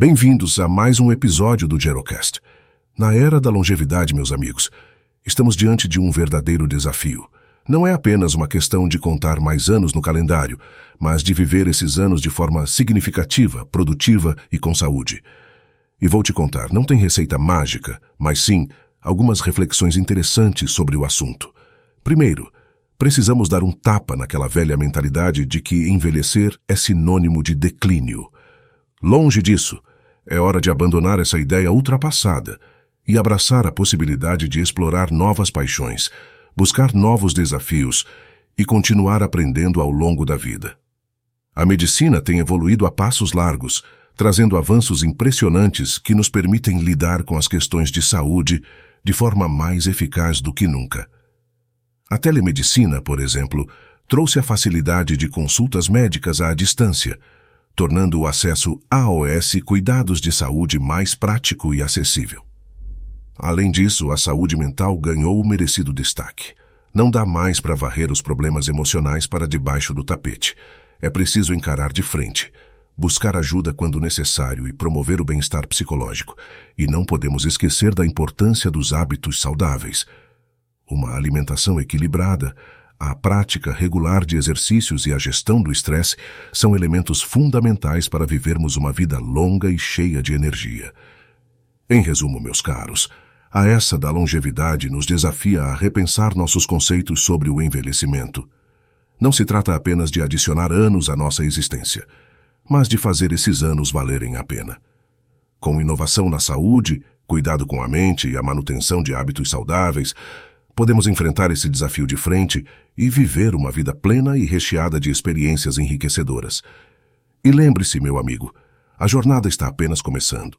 Bem-vindos a mais um episódio do Gerocast. Na era da longevidade, meus amigos, estamos diante de um verdadeiro desafio. Não é apenas uma questão de contar mais anos no calendário, mas de viver esses anos de forma significativa, produtiva e com saúde. E vou te contar, não tem receita mágica, mas sim algumas reflexões interessantes sobre o assunto. Primeiro, precisamos dar um tapa naquela velha mentalidade de que envelhecer é sinônimo de declínio. Longe disso, é hora de abandonar essa ideia ultrapassada e abraçar a possibilidade de explorar novas paixões, buscar novos desafios e continuar aprendendo ao longo da vida. A medicina tem evoluído a passos largos, trazendo avanços impressionantes que nos permitem lidar com as questões de saúde de forma mais eficaz do que nunca. A telemedicina, por exemplo, trouxe a facilidade de consultas médicas à distância, tornando o acesso AOS cuidados de saúde mais prático e acessível. Além disso, a saúde mental ganhou o merecido destaque. Não dá mais para varrer os problemas emocionais para debaixo do tapete. É preciso encarar de frente, buscar ajuda quando necessário e promover o bem-estar psicológico. E não podemos esquecer da importância dos hábitos saudáveis. Uma alimentação equilibrada, a prática regular de exercícios e a gestão do estresse são elementos fundamentais para vivermos uma vida longa e cheia de energia. Em resumo, meus caros, a essa da longevidade nos desafia a repensar nossos conceitos sobre o envelhecimento. Não se trata apenas de adicionar anos à nossa existência, mas de fazer esses anos valerem a pena. Com inovação na saúde, cuidado com a mente e a manutenção de hábitos saudáveis, podemos enfrentar esse desafio de frente e viver uma vida plena e recheada de experiências enriquecedoras. E lembre-se, meu amigo, a jornada está apenas começando.